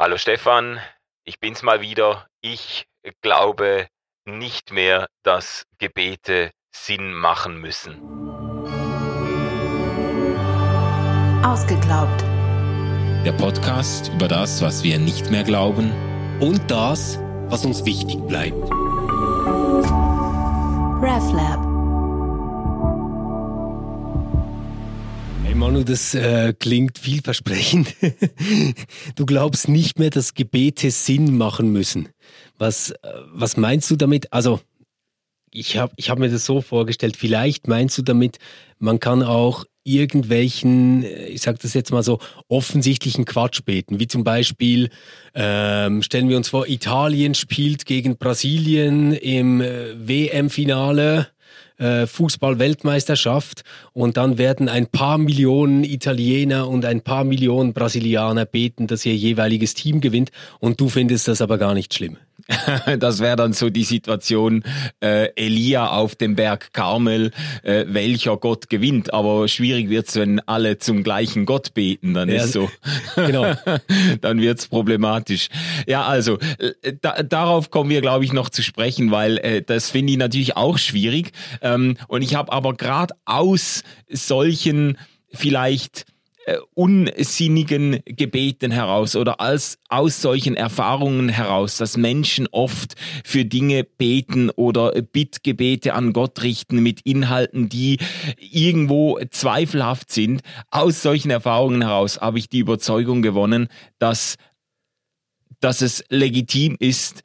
Hallo Stefan, ich bin's mal wieder. Ich glaube nicht mehr, dass Gebete Sinn machen müssen. Ausgeglaubt. Der Podcast über das, was wir nicht mehr glauben und das, was uns wichtig bleibt. RefLab. Manu, das äh, klingt vielversprechend. du glaubst nicht mehr, dass Gebete Sinn machen müssen. Was, äh, was meinst du damit? Also, ich habe ich hab mir das so vorgestellt, vielleicht meinst du damit, man kann auch irgendwelchen, äh, ich sage das jetzt mal so, offensichtlichen Quatsch beten, wie zum Beispiel, ähm, stellen wir uns vor, Italien spielt gegen Brasilien im äh, WM-Finale. Äh, Fußball-Weltmeisterschaft und dann werden ein paar Millionen Italiener und ein paar Millionen Brasilianer beten, dass ihr jeweiliges Team gewinnt und du findest das aber gar nicht schlimm. Das wäre dann so die Situation äh, Elia auf dem Berg Karmel, äh, welcher Gott gewinnt. Aber schwierig wird's, wenn alle zum gleichen Gott beten. Dann ja, ist so. Genau. dann wird's problematisch. Ja, also äh, da, darauf kommen wir, glaube ich, noch zu sprechen, weil äh, das finde ich natürlich auch schwierig. Ähm, und ich habe aber gerade aus solchen vielleicht äh, unsinnigen Gebeten heraus oder als, aus solchen Erfahrungen heraus, dass Menschen oft für Dinge beten oder Bittgebete an Gott richten mit Inhalten, die irgendwo zweifelhaft sind. Aus solchen Erfahrungen heraus habe ich die Überzeugung gewonnen, dass, dass es legitim ist,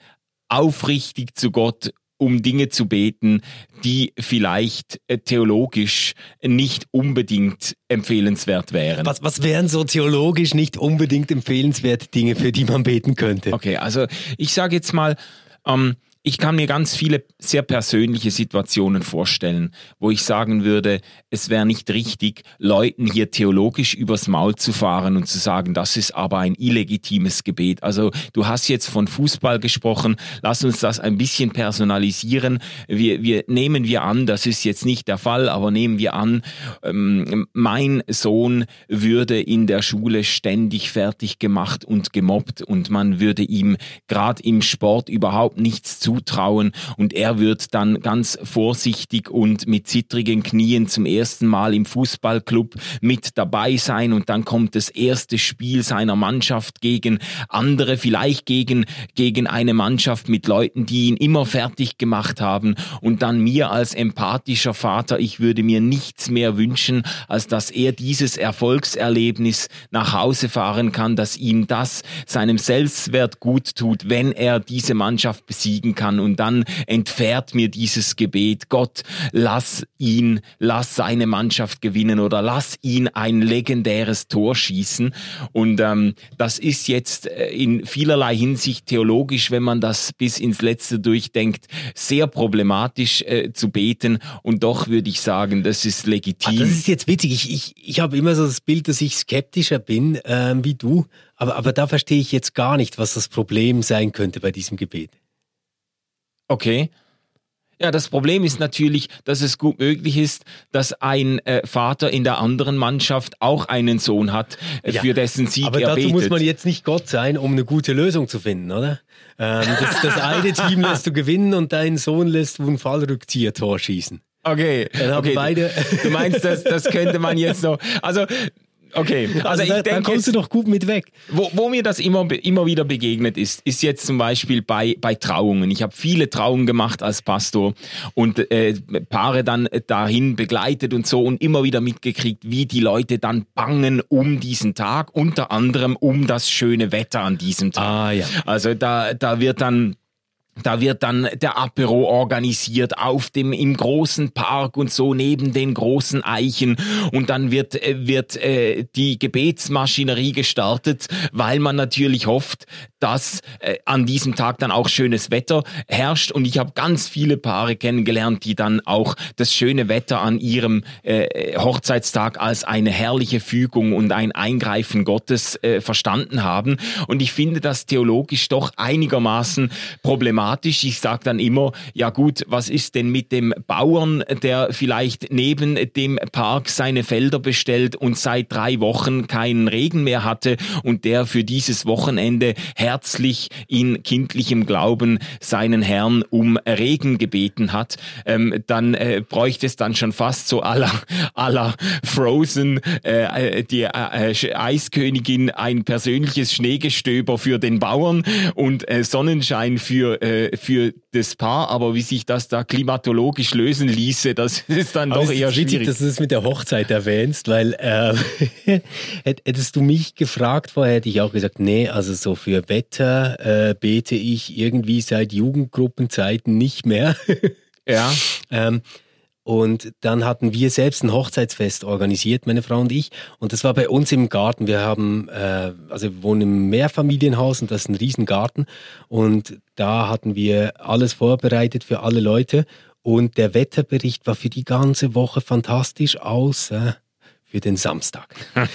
aufrichtig zu Gott um Dinge zu beten, die vielleicht äh, theologisch nicht unbedingt empfehlenswert wären. Was, was wären so theologisch nicht unbedingt empfehlenswerte Dinge, für die man beten könnte? Okay, also ich sage jetzt mal, ähm, ich kann mir ganz viele sehr persönliche Situationen vorstellen, wo ich sagen würde, es wäre nicht richtig, Leuten hier theologisch übers Maul zu fahren und zu sagen, das ist aber ein illegitimes Gebet. Also du hast jetzt von Fußball gesprochen, lass uns das ein bisschen personalisieren. Wir, wir nehmen wir an, das ist jetzt nicht der Fall, aber nehmen wir an, ähm, mein Sohn würde in der Schule ständig fertig gemacht und gemobbt und man würde ihm gerade im Sport überhaupt nichts zu zutrauen. Und er wird dann ganz vorsichtig und mit zittrigen Knien zum ersten Mal im Fußballclub mit dabei sein. Und dann kommt das erste Spiel seiner Mannschaft gegen andere, vielleicht gegen, gegen eine Mannschaft mit Leuten, die ihn immer fertig gemacht haben. Und dann mir als empathischer Vater, ich würde mir nichts mehr wünschen, als dass er dieses Erfolgserlebnis nach Hause fahren kann, dass ihm das seinem Selbstwert gut tut, wenn er diese Mannschaft besiegen kann kann und dann entfährt mir dieses Gebet, Gott, lass ihn, lass seine Mannschaft gewinnen oder lass ihn ein legendäres Tor schießen. Und ähm, das ist jetzt äh, in vielerlei Hinsicht theologisch, wenn man das bis ins Letzte durchdenkt, sehr problematisch äh, zu beten. Und doch würde ich sagen, das ist legitim. Ah, das ist jetzt witzig. Ich, ich, ich habe immer so das Bild, dass ich skeptischer bin ähm, wie du. Aber, aber da verstehe ich jetzt gar nicht, was das Problem sein könnte bei diesem Gebet. Okay. Ja, das Problem ist natürlich, dass es gut möglich ist, dass ein äh, Vater in der anderen Mannschaft auch einen Sohn hat, äh, ja, für dessen Sieg aber er dazu betet. muss man jetzt nicht Gott sein, um eine gute Lösung zu finden, oder? Ähm, das, das eine Team lässt du gewinnen und dein Sohn lässt ein Fallrückzieher-Tor schießen. Okay, Dann haben okay. beide Du meinst, das, das könnte man jetzt noch. Also Okay, also, also ich da, denke, da kommst du doch gut mit weg. Wo, wo mir das immer, immer wieder begegnet ist, ist jetzt zum Beispiel bei, bei Trauungen. Ich habe viele Trauungen gemacht als Pastor und äh, Paare dann dahin begleitet und so und immer wieder mitgekriegt, wie die Leute dann bangen um diesen Tag, unter anderem um das schöne Wetter an diesem Tag. Ah, ja. Also da, da wird dann da wird dann der Apero organisiert auf dem im großen Park und so neben den großen Eichen. Und dann wird äh, wird äh, die Gebetsmaschinerie gestartet, weil man natürlich hofft, dass äh, an diesem Tag dann auch schönes Wetter herrscht. Und ich habe ganz viele Paare kennengelernt, die dann auch das schöne Wetter an ihrem äh, Hochzeitstag als eine herrliche Fügung und ein Eingreifen Gottes äh, verstanden haben. Und ich finde das theologisch doch einigermaßen problematisch pragmatisch. Ich sage dann immer, ja gut, was ist denn mit dem Bauern, der vielleicht neben dem Park seine Felder bestellt und seit drei Wochen keinen Regen mehr hatte und der für dieses Wochenende herzlich in kindlichem Glauben seinen Herrn um Regen gebeten hat, ähm, dann äh, bräuchte es dann schon fast so aller aller Frozen, äh, äh die äh, äh, Eiskönigin, ein persönliches Schneegestöber für den Bauern und äh, Sonnenschein für, äh, für das Paar. Aber wie sich das da klimatologisch lösen ließe, das ist dann Aber doch eher schwierig. Witzig, dass du das mit der Hochzeit erwähnst, weil äh, hättest du mich gefragt vorher, hätte ich auch gesagt, nee, also so für Wetter äh, bete ich irgendwie seit Jugendgruppenzeiten nicht mehr. ja. ähm, und dann hatten wir selbst ein Hochzeitsfest organisiert, meine Frau und ich. Und das war bei uns im Garten. Wir haben, äh, also wir wohnen im Mehrfamilienhaus und das ist ein Riesengarten. Und da hatten wir alles vorbereitet für alle Leute. Und der Wetterbericht war für die ganze Woche fantastisch, außer für den Samstag.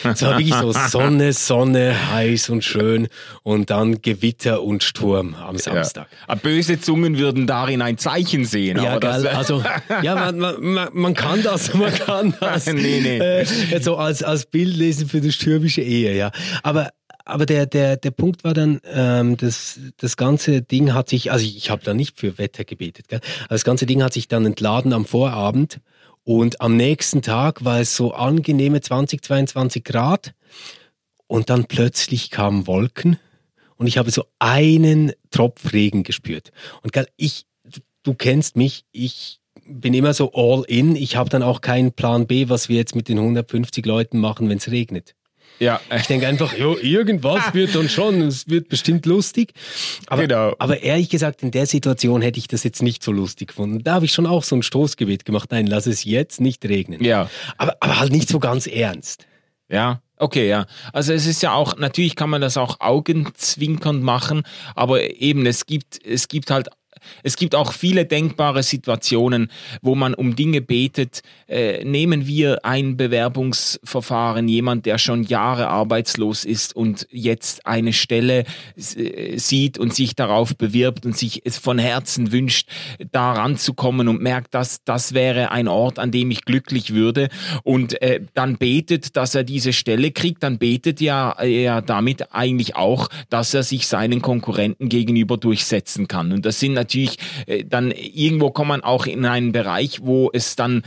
Es war wirklich so Sonne, Sonne, heiß und schön und dann Gewitter und Sturm am Samstag. Ja. Böse Zungen würden darin ein Zeichen sehen. Ja, geil. Also, ja, man, man, man, kann das, man kann das. nee, nee. Äh, so als, als Bild lesen für die stürmische Ehe, ja. Aber aber der, der, der Punkt war dann, ähm, das, das ganze Ding hat sich, also ich, ich habe da nicht für Wetter gebetet, gell? aber das ganze Ding hat sich dann entladen am Vorabend und am nächsten Tag war es so angenehme 20, 22 Grad. Und dann plötzlich kamen Wolken und ich habe so einen Tropf Regen gespürt. Und ich, du kennst mich, ich bin immer so all in. Ich habe dann auch keinen Plan B, was wir jetzt mit den 150 Leuten machen, wenn es regnet. Ja. Ich denke einfach, jo, irgendwas wird dann schon, es wird bestimmt lustig. Aber, genau. aber ehrlich gesagt, in der Situation hätte ich das jetzt nicht so lustig gefunden. Da habe ich schon auch so ein Stoßgebet gemacht. Nein, lass es jetzt nicht regnen. Ja. Aber, aber halt nicht so ganz ernst. Ja, okay, ja. Also es ist ja auch, natürlich kann man das auch augenzwinkernd machen, aber eben es gibt, es gibt halt es gibt auch viele denkbare Situationen, wo man um Dinge betet. Äh, nehmen wir ein Bewerbungsverfahren, jemand, der schon Jahre arbeitslos ist und jetzt eine Stelle äh, sieht und sich darauf bewirbt und sich es von Herzen wünscht, da ranzukommen und merkt, dass das wäre ein Ort, an dem ich glücklich würde und äh, dann betet, dass er diese Stelle kriegt, dann betet ja er damit eigentlich auch, dass er sich seinen Konkurrenten gegenüber durchsetzen kann. Und das sind natürlich äh, dann irgendwo kommt man auch in einen Bereich, wo es dann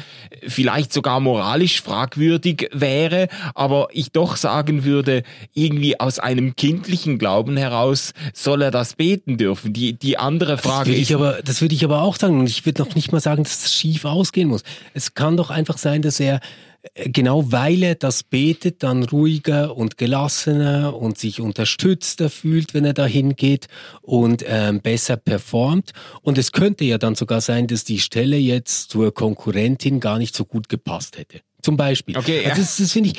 vielleicht sogar moralisch fragwürdig wäre, aber ich doch sagen würde, irgendwie aus einem kindlichen Glauben heraus soll er das beten dürfen. Die, die andere Frage das ist. Aber, das würde ich aber auch sagen. Und ich würde noch nicht mal sagen, dass es schief ausgehen muss. Es kann doch einfach sein, dass er genau weil er das betet, dann ruhiger und gelassener und sich unterstützter fühlt, wenn er dahin geht und ähm, besser performt. Und es könnte ja dann sogar sein, dass die Stelle jetzt zur Konkurrentin gar nicht so gut gepasst hätte. Zum Beispiel. Okay, also das, das finde ich.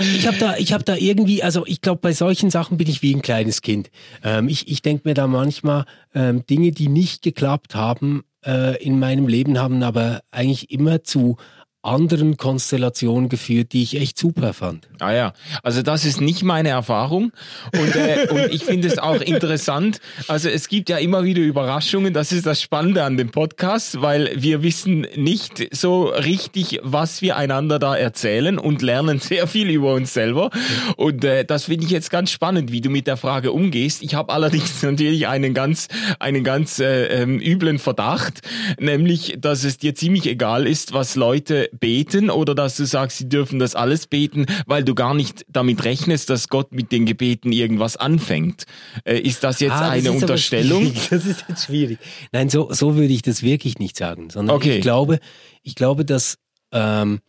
Ich, ich habe da, ich habe da irgendwie, also ich glaube, bei solchen Sachen bin ich wie ein kleines Kind. Ähm, ich ich denke mir da manchmal ähm, Dinge, die nicht geklappt haben äh, in meinem Leben, haben aber eigentlich immer zu anderen Konstellationen geführt, die ich echt super fand. Ah ja, also das ist nicht meine Erfahrung und, äh, und ich finde es auch interessant. Also es gibt ja immer wieder Überraschungen, das ist das Spannende an dem Podcast, weil wir wissen nicht so richtig, was wir einander da erzählen und lernen sehr viel über uns selber und äh, das finde ich jetzt ganz spannend, wie du mit der Frage umgehst. Ich habe allerdings natürlich einen ganz, einen ganz äh, ähm, üblen Verdacht, nämlich, dass es dir ziemlich egal ist, was Leute beten oder dass du sagst, sie dürfen das alles beten, weil du gar nicht damit rechnest, dass Gott mit den Gebeten irgendwas anfängt. Äh, ist das jetzt ah, das eine Unterstellung? Das ist jetzt schwierig. Nein, so, so würde ich das wirklich nicht sagen, sondern okay. ich glaube, ich glaube, dass ähm,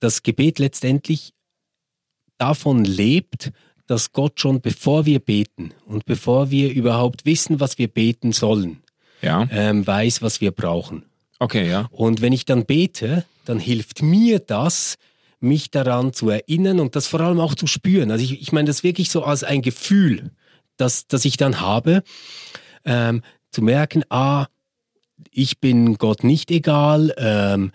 das Gebet letztendlich davon lebt, dass Gott schon bevor wir beten und bevor wir überhaupt wissen, was wir beten sollen, ja. ähm, weiß, was wir brauchen. Okay, ja. Und wenn ich dann bete, dann hilft mir das, mich daran zu erinnern und das vor allem auch zu spüren. Also ich, ich meine das wirklich so als ein Gefühl, das, das ich dann habe, ähm, zu merken, ah, ich bin Gott nicht egal, ähm,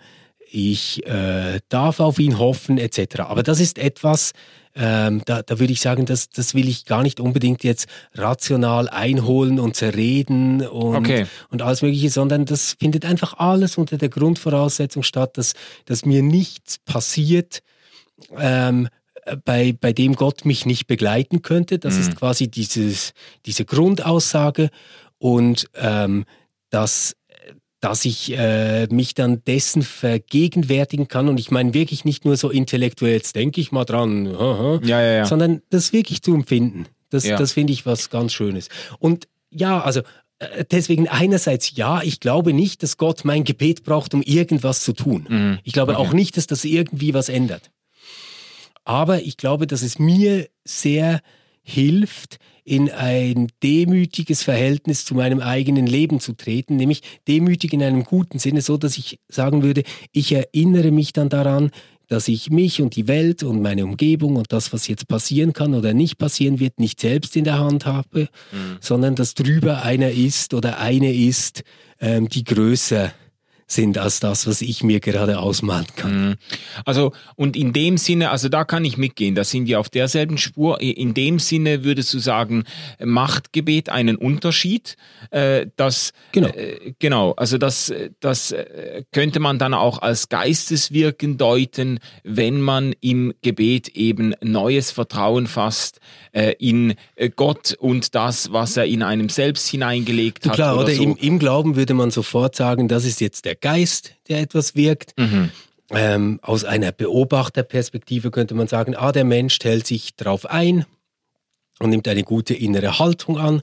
ich äh, darf auf ihn hoffen, etc. Aber das ist etwas, ähm, da, da würde ich sagen, das, das will ich gar nicht unbedingt jetzt rational einholen und zerreden und, Okay. und alles Mögliche, sondern das findet einfach alles unter der Grundvoraussetzung statt, dass, dass mir nichts passiert, ähm, bei, bei dem Gott mich nicht begleiten könnte. Das Mhm. ist quasi dieses, diese Grundaussage und ähm, dass, dass ich äh, mich dann dessen vergegenwärtigen kann. Und ich meine wirklich nicht nur so intellektuell, jetzt denke ich mal dran, Ja, ja, ja. sondern das wirklich zu empfinden. Das, das finde ich was ganz Schönes. Und ja, also äh, deswegen einerseits ja, ich glaube nicht, dass Gott mein Gebet braucht, um irgendwas zu tun. Mhm. Ich glaube Okay. auch nicht, dass das irgendwie was ändert. Aber ich glaube, dass es mir sehr hilft, in ein demütiges Verhältnis zu meinem eigenen Leben zu treten, nämlich demütig in einem guten Sinne, so dass ich sagen würde, ich erinnere mich dann daran, dass ich mich und die Welt und meine Umgebung und das, was jetzt passieren kann oder nicht passieren wird, nicht selbst in der Hand habe, sondern dass drüber einer ist oder eine ist, ähm, die größer sind als das, was ich mir gerade ausmalen kann. Mhm. Also, und in dem Sinne, also da kann ich mitgehen, da sind wir auf derselben Spur. In dem Sinne würdest du sagen, macht Gebet einen Unterschied? Äh, das, Genau. Äh, genau, also das, das äh, könnte man dann auch als Geisteswirken deuten, wenn man im Gebet eben neues Vertrauen fasst äh, in Gott und das, was er in einem selbst hineingelegt hat. Klar, oder, so. im, im Glauben würde man sofort sagen, das ist jetzt der Geist, der etwas wirkt. Mhm. Ähm, aus einer Beobachterperspektive könnte man sagen, ah, der Mensch stellt sich drauf ein und nimmt eine gute innere Haltung an.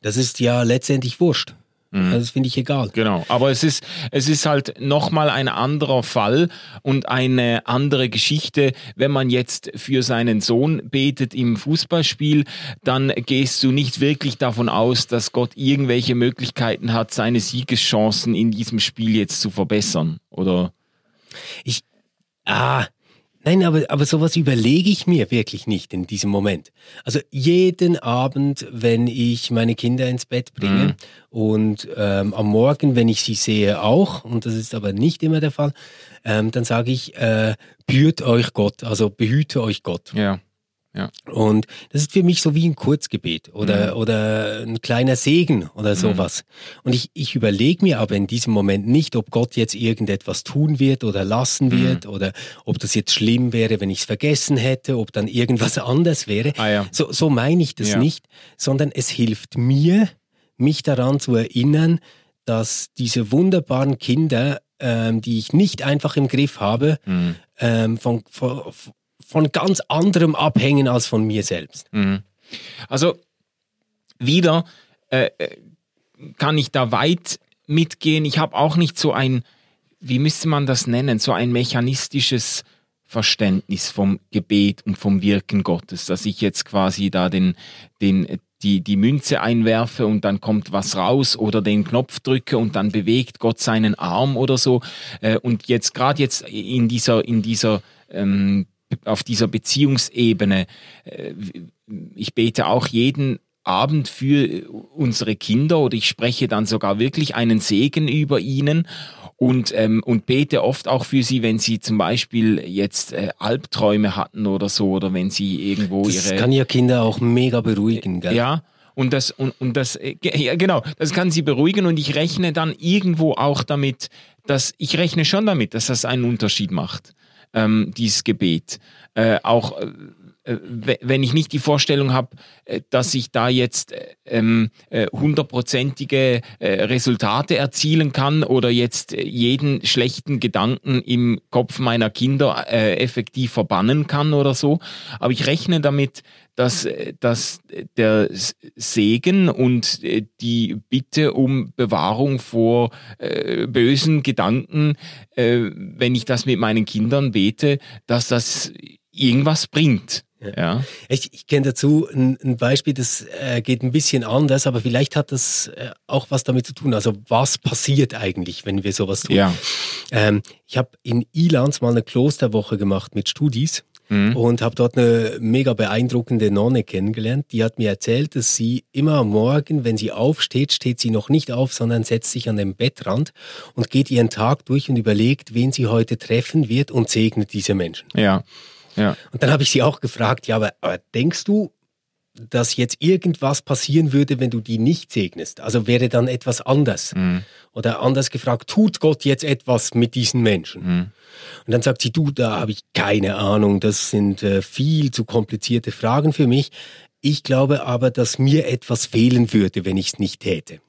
Das ist ja letztendlich wurscht. Also das finde ich egal. Genau, aber es ist, es ist halt nochmal ein anderer Fall und eine andere Geschichte. Wenn man jetzt für seinen Sohn betet im Fußballspiel, dann gehst du nicht wirklich davon aus, dass Gott irgendwelche Möglichkeiten hat, seine Siegeschancen in diesem Spiel jetzt zu verbessern, oder? Ich, ah, nein, aber, aber sowas überlege ich mir wirklich nicht in diesem Moment. Also jeden Abend, wenn ich meine Kinder ins Bett bringe und ähm, am Morgen, wenn ich sie sehe, auch, und das ist aber nicht immer der Fall, ähm, dann sage ich, äh, behüt euch Gott, also behüte euch Gott. Ja. Ja. Und das ist für mich so wie ein Kurzgebet oder, oder ein kleiner Segen oder sowas. Und ich, ich überlege mir aber in diesem Moment nicht, ob Gott jetzt irgendetwas tun wird oder lassen wird oder ob das jetzt schlimm wäre, wenn ich es vergessen hätte, ob dann irgendwas anders wäre. Ah, ja. So, so meine ich das Ja. nicht, sondern es hilft mir, mich daran zu erinnern, dass diese wunderbaren Kinder, ähm, die ich nicht einfach im Griff habe, Mhm. ähm, von, von, von ganz anderem abhängen als von mir selbst. Mhm. Also wieder äh, äh, kann ich da weit mitgehen. Ich habe auch nicht so ein, wie müsste man das nennen, so ein mechanistisches Verständnis vom Gebet und vom Wirken Gottes, dass ich jetzt quasi da den, den, die, die Münze einwerfe und dann kommt was raus oder den Knopf drücke und dann bewegt Gott seinen Arm oder so. Äh, Und jetzt gerade jetzt in dieser, in dieser ähm, auf dieser Beziehungsebene, äh, ich bete auch jeden Abend für unsere Kinder oder ich spreche dann sogar wirklich einen Segen über ihnen und, ähm, und bete oft auch für sie, wenn sie zum Beispiel jetzt äh, Albträume hatten oder so oder wenn sie irgendwo Das ihre kann ja Kinder auch mega beruhigen, gell? ja, und das, und, und das, äh, ja, genau, das kann sie beruhigen und ich rechne dann irgendwo auch damit, dass, ich rechne schon damit, dass das einen Unterschied macht, ähm, dieses Gebet. Äh, auch, äh, äh, we- wenn ich nicht die Vorstellung habe, äh, dass ich da jetzt äh, ähm, äh, hundertprozentige Resultate erzielen kann oder jetzt jeden schlechten Gedanken im Kopf meiner Kinder effektiv verbannen kann oder so. Aber ich rechne damit, dass, äh, dass der Segen und äh, die Bitte um Bewahrung vor äh, bösen Gedanken, äh, wenn ich das mit meinen Kindern bete, dass das irgendwas bringt. Ja. Ich, ich kenne dazu ein, ein Beispiel, das äh, geht ein bisschen anders, aber vielleicht hat das äh, auch was damit zu tun. Also was passiert eigentlich, wenn wir sowas tun? Ja. Ähm, ich habe in Ilans mal eine Klosterwoche gemacht mit Studis Mhm. und habe dort eine mega beeindruckende Nonne kennengelernt. Die hat mir erzählt, dass sie immer am Morgen, wenn sie aufsteht, steht sie noch nicht auf, sondern setzt sich an den Bettrand und geht ihren Tag durch und überlegt, wen sie heute treffen wird und segnet diese Menschen. Ja. Ja. Und dann habe ich sie auch gefragt, ja, aber, aber denkst du, dass jetzt irgendwas passieren würde, wenn du die nicht segnest? Also wäre dann etwas anders? Mhm. Oder anders gefragt, tut Gott jetzt etwas mit diesen Menschen? Mhm. Und dann sagt sie, du, da habe ich keine Ahnung, das sind äh, viel zu komplizierte Fragen für mich. Ich glaube aber, dass mir etwas fehlen würde, wenn ich es nicht täte.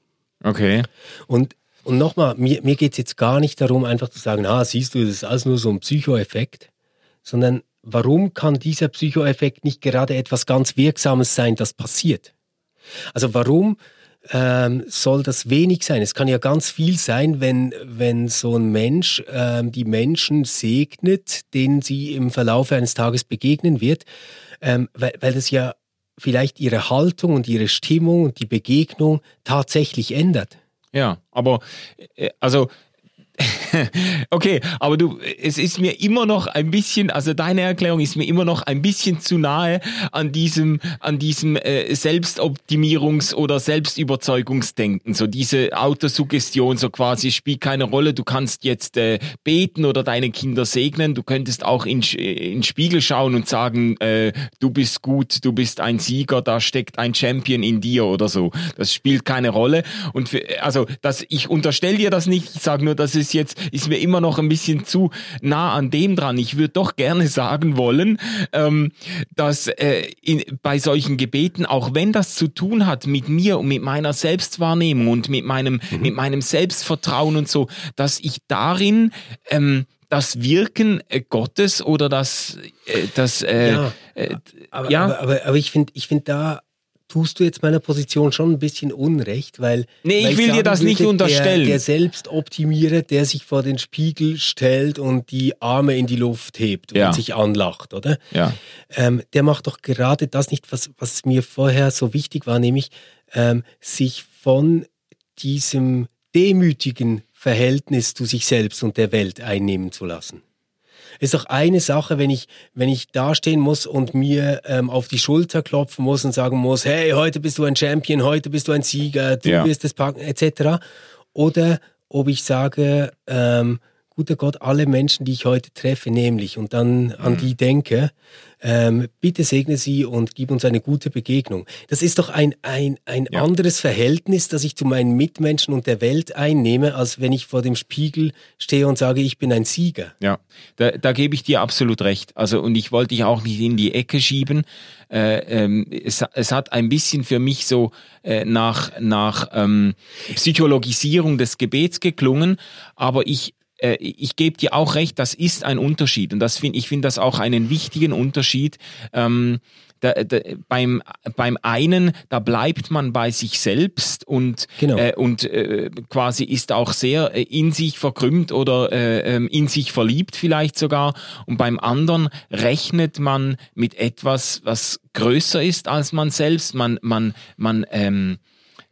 Okay. Und, und nochmal, mir, mir geht es jetzt gar nicht darum, einfach zu sagen, ah, siehst du, das ist alles nur so ein Psychoeffekt, sondern warum kann dieser Psychoeffekt nicht gerade etwas ganz Wirksames sein, das passiert? Also warum ähm, soll das wenig sein? Es kann ja ganz viel sein, wenn, wenn so ein Mensch ähm, die Menschen segnet, denen sie im Verlauf eines Tages begegnen wird, ähm, weil, weil das ja vielleicht ihre Haltung und ihre Stimmung und die Begegnung tatsächlich ändert. Ja, aber äh, also okay, aber du, es ist mir immer noch ein bisschen, also deine Erklärung ist mir immer noch ein bisschen zu nahe an diesem, an diesem äh, Selbstoptimierungs- oder Selbstüberzeugungsdenken. So diese Autosuggestion, so quasi spielt keine Rolle. Du kannst jetzt äh, beten oder deine Kinder segnen. Du könntest auch in, in Spiegel schauen und sagen, äh, du bist gut, du bist ein Sieger, da steckt ein Champion in dir oder so. Das spielt keine Rolle. Und für, also, das, ich unterstelle dir das nicht. Ich sage nur, das ist jetzt, ist mir immer noch ein bisschen zu nah an dem dran. Ich würde doch gerne sagen wollen, ähm, dass äh, in, bei solchen Gebeten, auch wenn das zu tun hat mit mir und mit meiner Selbstwahrnehmung und mit meinem, Mhm. mit meinem Selbstvertrauen und so, dass ich darin ähm, das Wirken äh, Gottes oder das, äh, das äh, Ja, äh, Aber, ja. aber, aber, aber ich finde, ich find, da tust du jetzt meiner Position schon ein bisschen Unrecht, weil. Nee, weil ich will dir das nicht würde, unterstellen. Der, der Selbstoptimierer, der sich vor den Spiegel stellt und die Arme in die Luft hebt Ja. und sich anlacht, oder? ja. ähm, der macht doch gerade das nicht, was, was mir vorher so wichtig war, nämlich ähm, sich von diesem demütigen Verhältnis zu sich selbst und der Welt einnehmen zu lassen. Ist doch eine Sache, wenn ich, wenn ich dastehen muss und mir ähm, auf die Schulter klopfen muss und sagen muss, hey, heute bist du ein Champion, heute bist du ein Sieger, du Ja. wirst es packen, etc. Oder ob ich sage, ähm, guter Gott, alle Menschen, die ich heute treffe, nämlich und dann an Mhm. die denke, ähm, bitte segne sie und gib uns eine gute Begegnung. Das ist doch ein, ein, ein Ja. anderes Verhältnis, das ich zu meinen Mitmenschen und der Welt einnehme, als wenn ich vor dem Spiegel stehe und sage, ich bin ein Sieger. Ja, da, da gebe ich dir absolut recht. Also und ich wollte dich auch nicht in die Ecke schieben. Äh, ähm, es, es hat ein bisschen für mich so äh, nach nach ähm, Psychologisierung des Gebets geklungen, aber ich äh, ich gebe dir auch recht, das ist ein Unterschied und das finde ich finde das auch einen wichtigen Unterschied. Ähm, da, da, beim, beim einen, da bleibt man bei sich selbst und, Genau. äh, und äh, quasi ist auch sehr äh, in sich verkrümmt oder äh, ähm, in sich verliebt vielleicht sogar. Und beim anderen rechnet man mit etwas, was größer ist als man selbst. Man, man, man, ähm,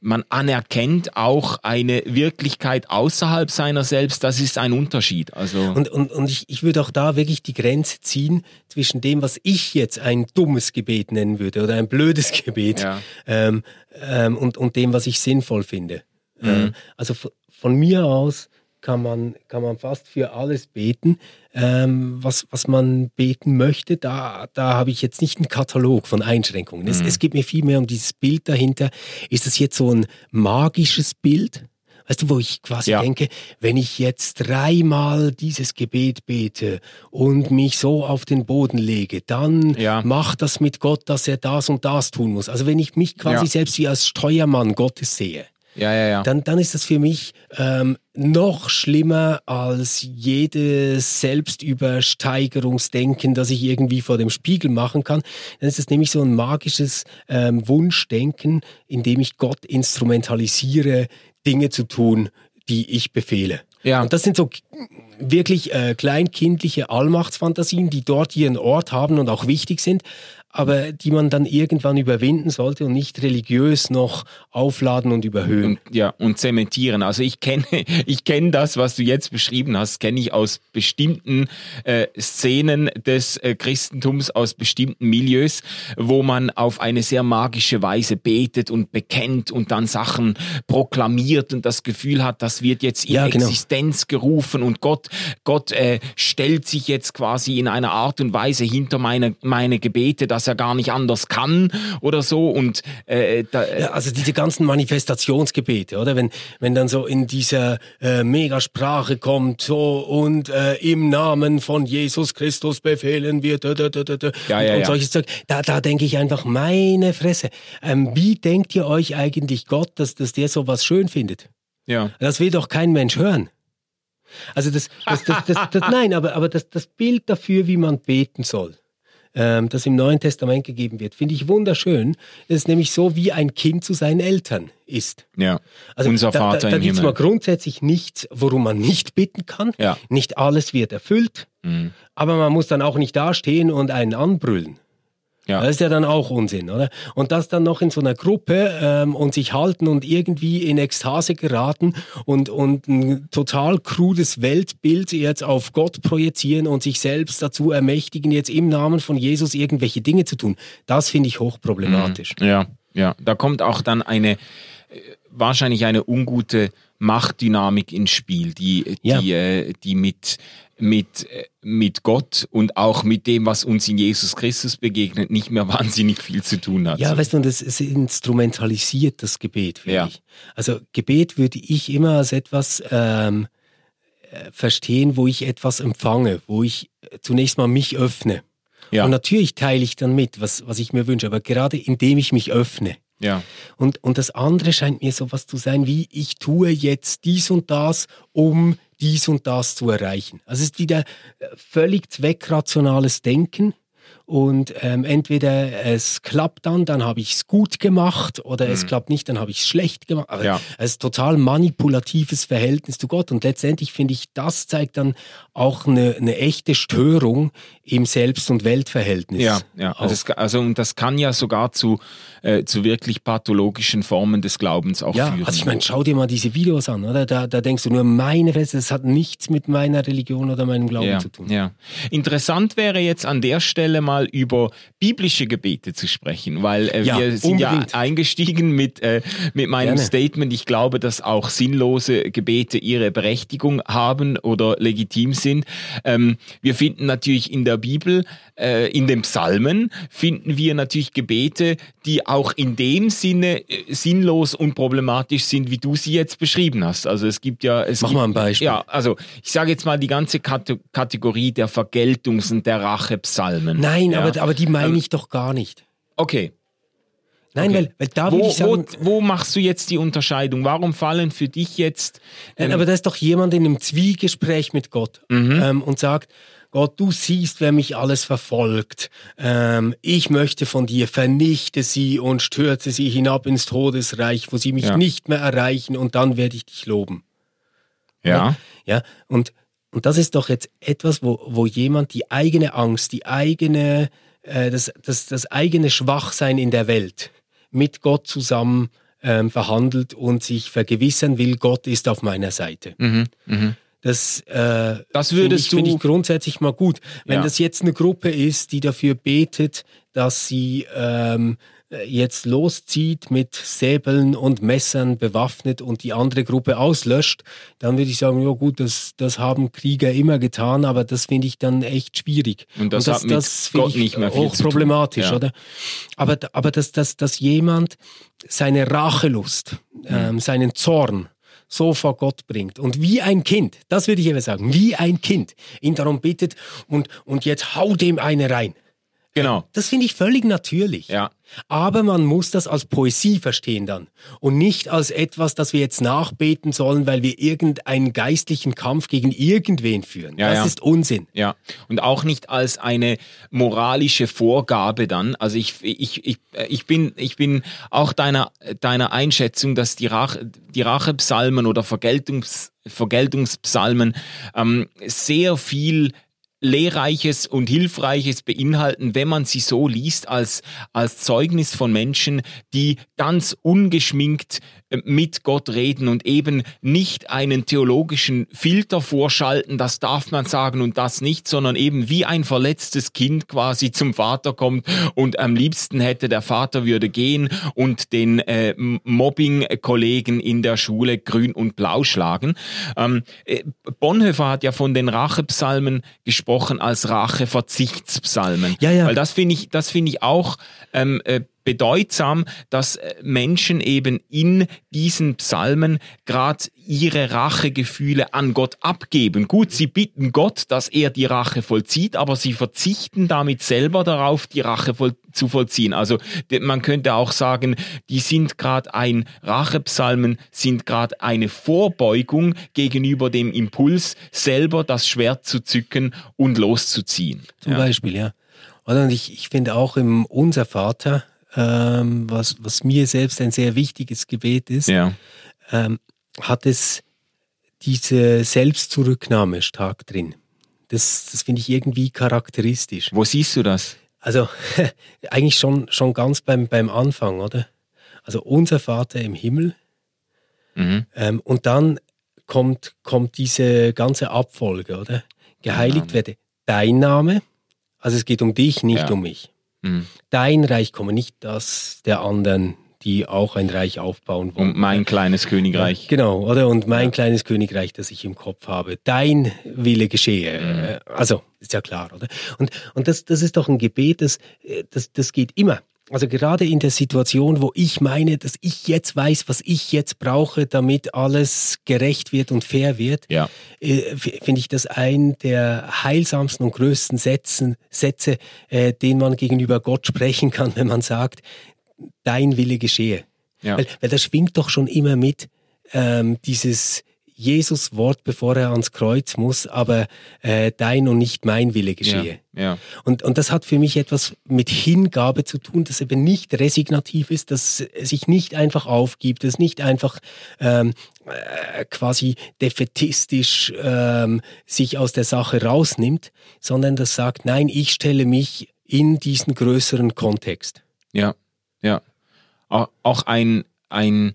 man anerkennt auch eine Wirklichkeit außerhalb seiner selbst. Das ist ein Unterschied. Also Und, und, und ich, ich würde auch da wirklich die Grenze ziehen zwischen dem, was ich jetzt ein dummes Gebet nennen würde oder ein blödes Gebet Ja. ähm, ähm, und, und dem, was ich sinnvoll finde. Mhm. Ähm, also von, von mir aus kann man, kann man fast für alles beten, ähm, was, was man beten möchte. Da, da habe ich jetzt nicht einen Katalog von Einschränkungen. Es, es geht mir vielmehr um dieses Bild dahinter. Ist das jetzt so ein magisches Bild? Weißt du, wo ich quasi Ja. denke, wenn ich jetzt dreimal dieses Gebet bete und mich so auf den Boden lege, dann Ja. macht das mit Gott, dass er das und das tun muss. Also wenn ich mich quasi Ja. selbst wie als Steuermann Gottes sehe, ja, ja, ja. dann, dann ist das für mich ähm, noch schlimmer als jedes Selbstübersteigerungsdenken, das ich irgendwie vor dem Spiegel machen kann. Dann ist das nämlich so ein magisches ähm, Wunschdenken, in dem ich Gott instrumentalisiere, Dinge zu tun, die ich befehle. Ja. Und das sind so wirklich äh, kleinkindliche Allmachtsfantasien, die dort ihren Ort haben und auch wichtig sind. aber die man dann irgendwann überwinden sollte und nicht religiös noch aufladen und überhöhen. Und, ja, und zementieren. Also ich kenne ich kenne das, was du jetzt beschrieben hast, kenne ich aus bestimmten äh, Szenen des äh, Christentums, aus bestimmten Milieus, wo man auf eine sehr magische Weise betet und bekennt und dann Sachen proklamiert und das Gefühl hat, das wird jetzt in Ja, genau. Existenz gerufen und Gott, Gott äh, stellt sich jetzt quasi in einer Art und Weise hinter meine, meine Gebete, dass er gar nicht anders kann oder so und äh, da, Ja, also diese ganzen Manifestationsgebete, oder? Wenn, wenn dann so in dieser äh, Megasprache kommt, so und äh, im Namen von Jesus Christus befehlen wir, da, da, da, da, da, Ja, und, ja, und solches Zeug, da, da denke ich einfach, meine Fresse, ähm, wie denkt ihr euch eigentlich Gott, dass, dass der sowas schön findet? ja. Das will doch kein Mensch hören. Also das, das, das, das, das nein, aber, aber das, das Bild dafür, wie man beten soll, ähm, das im Neuen Testament gegeben wird, finde ich wunderschön. Es ist nämlich so, wie ein Kind zu seinen Eltern ist. Ja, Also unser da, Vater da, da im gibt's Himmel. mal grundsätzlich nichts, worum man nicht bitten kann. Ja. Nicht alles wird erfüllt, Mhm. aber man muss dann auch nicht dastehen und einen anbrüllen. Ja. Das ist ja dann auch Unsinn, oder? Und das dann noch in so einer Gruppe ähm, und sich halten und irgendwie in Ekstase geraten und, und ein total krudes Weltbild jetzt auf Gott projizieren und sich selbst dazu ermächtigen, jetzt im Namen von Jesus irgendwelche Dinge zu tun. Das finde ich hochproblematisch. Ja, ja. Da kommt auch dann eine äh, wahrscheinlich eine ungute Machtdynamik ins Spiel, die, Ja. die, äh, die mit, mit, äh, mit Gott und auch mit dem, was uns in Jesus Christus begegnet, nicht mehr wahnsinnig viel zu tun hat. Ja, So. weißt du, und ist instrumentalisiert, das Gebet, finde Ja. ich. Also Gebet würde ich immer als etwas ähm, äh, verstehen, wo ich etwas empfange, wo ich äh, zunächst mal mich öffne. ja, Und natürlich teile ich dann mit, was, was ich mir wünsche, aber gerade indem ich mich öffne. ja, Und, und das andere scheint mir sowas zu sein, wie ich tue jetzt dies und das, um dies und das zu erreichen. Also es ist wieder äh, völlig zweckrationales Denken. Und ähm, entweder es klappt dann, dann habe ich es gut gemacht, oder es klappt nicht, dann habe ich es schlecht gemacht. Aber Mhm. Ja. es ist total manipulatives Verhältnis zu Gott. Und letztendlich finde ich, das zeigt dann auch eine, eine echte Störung im Selbst- und Weltverhältnis. ja, ja. auf. Also, es, also und das kann ja sogar zu, äh, zu wirklich pathologischen Formen des Glaubens auch Ja, führen. also ich meine, schau dir mal diese Videos an, oder? Da, da denkst du nur, meine Fresse, das hat nichts mit meiner Religion oder meinem Glauben ja, zu tun. Ja. Interessant wäre jetzt an der Stelle mal über biblische Gebete zu sprechen, weil äh, Ja, wir sind unbedingt. ja eingestiegen mit, äh, mit meinem Gerne. Statement. Ich glaube, dass auch sinnlose Gebete ihre Berechtigung haben oder legitim sind. Ähm, wir finden natürlich in der Bibel, äh, in den Psalmen, finden wir natürlich Gebete, die auch in dem Sinne äh, sinnlos und problematisch sind, wie du sie jetzt beschrieben hast. Also es gibt ja... Es Mach gibt, mal ein Beispiel. Ja, also ich sage jetzt mal die ganze Kate Kategorie der Vergeltungs- und der Rachepsalmen. Nein, ja. aber, aber die meine ich doch gar nicht. Okay. Nein, Okay. weil, weil da würde Wo, ich sagen, wo, wo machst du jetzt die Unterscheidung? Warum fallen für dich jetzt... Nein, aber da ist doch jemand in einem Zwiegespräch mit Gott Mhm. ähm, und sagt, Gott, du siehst, wer mich alles verfolgt. Ähm, ich möchte von dir, vernichte sie und stürze sie hinab ins Todesreich, wo sie mich Ja. nicht mehr erreichen und dann werde ich dich loben. Ja. Ja, und, und das ist doch jetzt etwas, wo, wo jemand die eigene Angst, die eigene, äh, das, das, das eigene Schwachsein in der Welt mit Gott zusammen ähm, verhandelt und sich vergewissern will, Gott ist auf meiner Seite. Mhm. Mhm. Das, äh, Das finde würdest ich, finde du- ich grundsätzlich mal gut. Wenn Ja. das jetzt eine Gruppe ist, die dafür betet, dass sie ähm, jetzt loszieht mit Säbeln und Messern bewaffnet und die andere Gruppe auslöscht, dann würde ich sagen, ja gut, das, das haben Krieger immer getan, aber das finde ich dann echt schwierig. Und das hat mit finde Gott nicht mehr viel zu tun. hochproblematisch, Ja. oder? Aber, aber dass, dass, dass jemand seine Rachelust, Mhm. ähm, seinen Zorn so vor Gott bringt und wie ein Kind, das würde ich eben sagen, wie ein Kind, ihn darum bittet und, und jetzt hau dem eine rein. Genau. Das finde ich völlig natürlich. Ja. Aber man muss das als Poesie verstehen dann und nicht als etwas, das wir jetzt nachbeten sollen, weil wir irgendeinen geistlichen Kampf gegen irgendwen führen. Ja, das ja. ist Unsinn. Ja, und auch nicht als eine moralische Vorgabe dann. Also ich, ich, ich, ich, bin, ich bin auch deiner, deiner Einschätzung, dass die, Rache, die Rachepsalmen oder Vergeltungs, Vergeltungspsalmen ähm, sehr viel Lehrreiches und Hilfreiches beinhalten, wenn man sie so liest als, als Zeugnis von Menschen, die ganz ungeschminkt äh, mit Gott reden und eben nicht einen theologischen Filter vorschalten, das darf man sagen und das nicht, sondern eben wie ein verletztes Kind quasi zum Vater kommt und am liebsten hätte der Vater würde gehen und den äh, Mobbing-Kollegen in der Schule grün und blau schlagen. Ähm, äh, Bonhoeffer hat ja von den Rachepsalmen gesprochen, gesprochen als Rache-Verzichtspsalmen. Ja, ja. Weil das finde ich, das finde ich auch ähm, äh, bedeutsam, dass äh, Menschen eben in diesen Psalmen gerade ihre Rachegefühle an Gott abgeben. Gut, sie bitten Gott, dass er die Rache vollzieht, aber sie verzichten damit selber darauf, die Rache voll zu vollziehen. Also man könnte auch sagen, die sind gerade ein Rachepsalmen, sind gerade eine Vorbeugung gegenüber dem Impuls, selber das Schwert zu zücken und loszuziehen. Zum ja. Beispiel, ja. Und ich, ich finde auch im Unser Vater, ähm, was, was mir selbst ein sehr wichtiges Gebet ist, ja. ähm, hat es diese Selbstzurücknahme stark drin. Das, das finde ich irgendwie charakteristisch. Wo siehst du das? Also eigentlich schon, schon ganz beim, beim Anfang, oder? Also unser Vater im Himmel. Mhm. Ähm, und dann kommt, kommt diese ganze Abfolge, oder? Geheiligt werde dein Name. Also es geht um dich, nicht ja. um mich. Mhm. Dein Reich komme, nicht das der anderen, die auch ein Reich aufbauen wollen. Und mein kleines Königreich. Genau, oder? Und mein ja. kleines Königreich, das ich im Kopf habe. Dein Wille geschehe. Mhm. Also, ist ja klar, oder? Und, und das, das ist doch ein Gebet, das, das, das geht immer. Also gerade in der Situation, wo ich meine, dass ich jetzt weiß, was ich jetzt brauche, damit alles gerecht wird und fair wird, ja. äh, finde ich das ein der heilsamsten und größten Sätzen, Sätze, äh, den man gegenüber Gott sprechen kann, wenn man sagt, dein Wille geschehe. Ja. Weil, weil das schwingt doch schon immer mit, ähm, dieses Jesus Wort, bevor er ans Kreuz muss, aber äh, dein und nicht mein Wille geschehe. Ja, ja. Und, und das hat für mich etwas mit Hingabe zu tun, das eben nicht resignativ ist, dass sich nicht einfach aufgibt, das nicht einfach ähm, äh, quasi defetistisch ähm, sich aus der Sache rausnimmt, sondern das sagt, nein, ich stelle mich in diesen größeren Kontext. Ja, ja. Auch ein, ein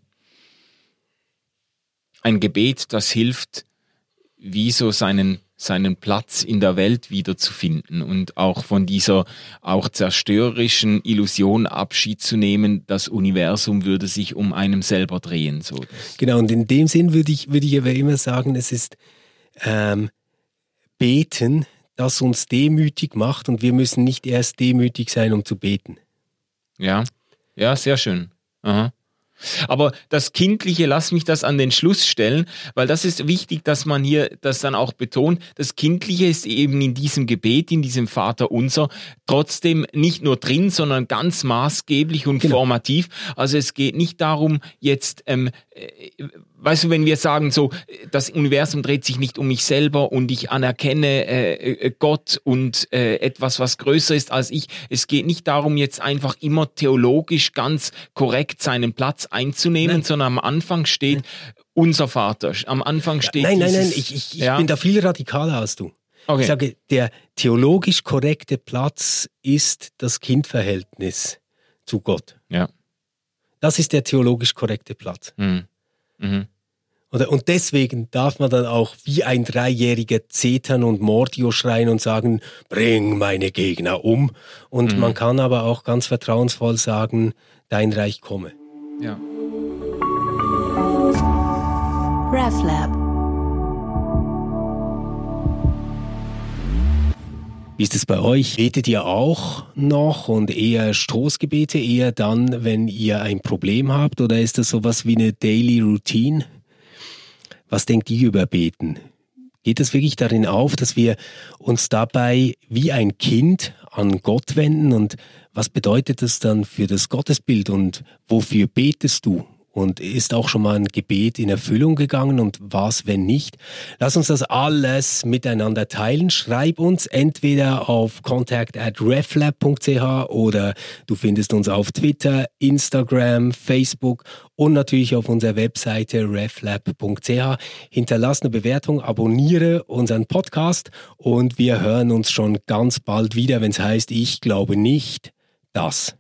ein Gebet, das hilft, wie so seinen, seinen Platz in der Welt wiederzufinden und auch von dieser auch zerstörerischen Illusion Abschied zu nehmen, das Universum würde sich um einem selber drehen. So. Genau, und in dem Sinn würde ich, würde ich aber immer sagen, es ist ähm, Beten, das uns demütig macht und wir müssen nicht erst demütig sein, um zu beten. Ja, ja, sehr schön. Aha. Aber das Kindliche, lass mich das an den Schluss stellen, weil das ist wichtig, dass man hier das dann auch betont. Das Kindliche ist eben in diesem Gebet, in diesem Vater unser, trotzdem nicht nur drin, sondern ganz maßgeblich und genau. formativ. Also es geht nicht darum, jetzt ähm, äh, weißt du, wenn wir sagen so, das Universum dreht sich nicht um mich selber und ich anerkenne äh, äh, Gott und äh, etwas, was größer ist als ich. Es geht nicht darum, jetzt einfach immer theologisch ganz korrekt seinen Platz einzunehmen, nein. sondern am Anfang steht nein. unser Vater. Am Anfang steht. Nein, nein, nein, ich, ich, ich ja? bin da viel radikaler als du. Okay. Ich sage, der theologisch korrekte Platz ist das Kindverhältnis zu Gott. Ja. Das ist der theologisch korrekte Platz. Mhm. Mhm. Oder, und deswegen darf man dann auch wie ein Dreijähriger zetern und Mordio schreien und sagen, bring meine Gegner um. Und mhm. man kann aber auch ganz vertrauensvoll sagen, dein Reich komme. Ja. RefLab Wie ist es bei euch? Betet ihr auch noch und eher Stoßgebete, eher dann, wenn ihr ein Problem habt? Oder ist das sowas wie eine Daily Routine? Was denkt ihr über Beten? Geht es wirklich darin auf, dass wir uns dabei wie ein Kind an Gott wenden? Und was bedeutet das dann für das Gottesbild? Und wofür betest du? Und ist auch schon mal ein Gebet in Erfüllung gegangen und was, wenn nicht? Lass uns das alles miteinander teilen. Schreib uns entweder auf contact at reflab.ch oder du findest uns auf Twitter, Instagram, Facebook und natürlich auf unserer Webseite reflab.ch. Hinterlass eine Bewertung, abonniere unseren Podcast und wir hören uns schon ganz bald wieder, wenn es heißt, ich glaube nicht, dass.